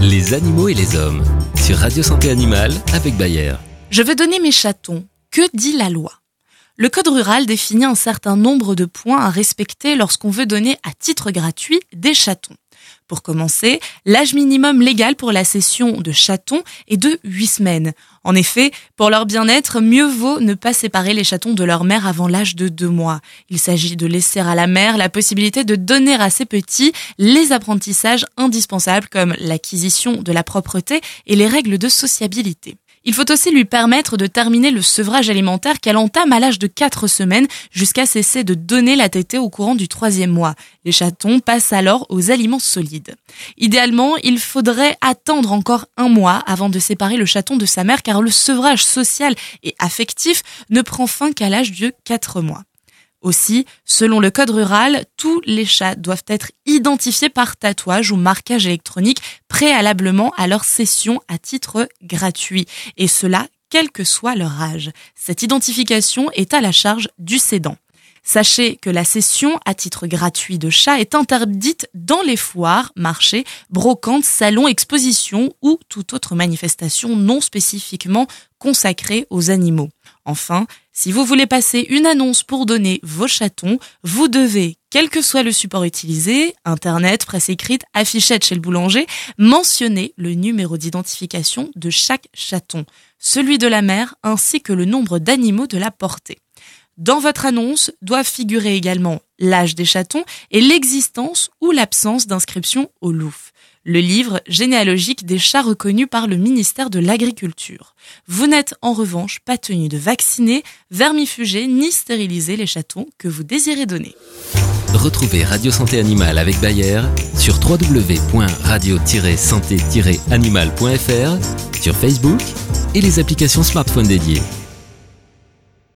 Les animaux et les hommes sur Radio Santé Animale avec Bayer. Je veux donner mes chatons. Que dit la loi? Le code rural définit un certain nombre de points à respecter lorsqu'on veut donner à titre gratuit des chatons. Pour commencer, l'âge minimum légal pour la cession de chatons est de 8 semaines. En effet, pour leur bien-être, mieux vaut ne pas séparer les chatons de leur mère avant l'âge de 2 mois. Il s'agit de laisser à la mère la possibilité de donner à ses petits les apprentissages indispensables comme l'acquisition de la propreté et les règles de sociabilité. Il faut aussi lui permettre de terminer le sevrage alimentaire qu'elle entame à l'âge de 4 semaines jusqu'à cesser de donner la tétée au courant du troisième mois. Les chatons passent alors aux aliments solides. Idéalement, il faudrait attendre encore un mois avant de séparer le chaton de sa mère car le sevrage social et affectif ne prend fin qu'à l'âge de 4 mois. Aussi, selon le code rural, tous les chats doivent être identifiés par tatouage ou marquage électronique préalablement à leur cession à titre gratuit, et cela quel que soit leur âge. Cette identification est à la charge du cédant. Sachez que la cession à titre gratuit de chats est interdite dans les foires, marchés, brocantes, salons, expositions ou toute autre manifestation non spécifiquement consacrée aux animaux. Enfin, si vous voulez passer une annonce pour donner vos chatons, vous devez, quel que soit le support utilisé, internet, presse écrite, affichette chez le boulanger, mentionner le numéro d'identification de chaque chaton, celui de la mère ainsi que le nombre d'animaux de la portée. Dans votre annonce doivent figurer également l'âge des chatons et l'existence ou l'absence d'inscription au LOUF, le livre généalogique des chats reconnus par le ministère de l'Agriculture. Vous n'êtes en revanche pas tenu de vacciner, vermifuger ni stériliser les chatons que vous désirez donner. Retrouvez Radio Santé Animale avec Bayer sur www.radio-santé-animal.fr, sur Facebook et les applications smartphone dédiées.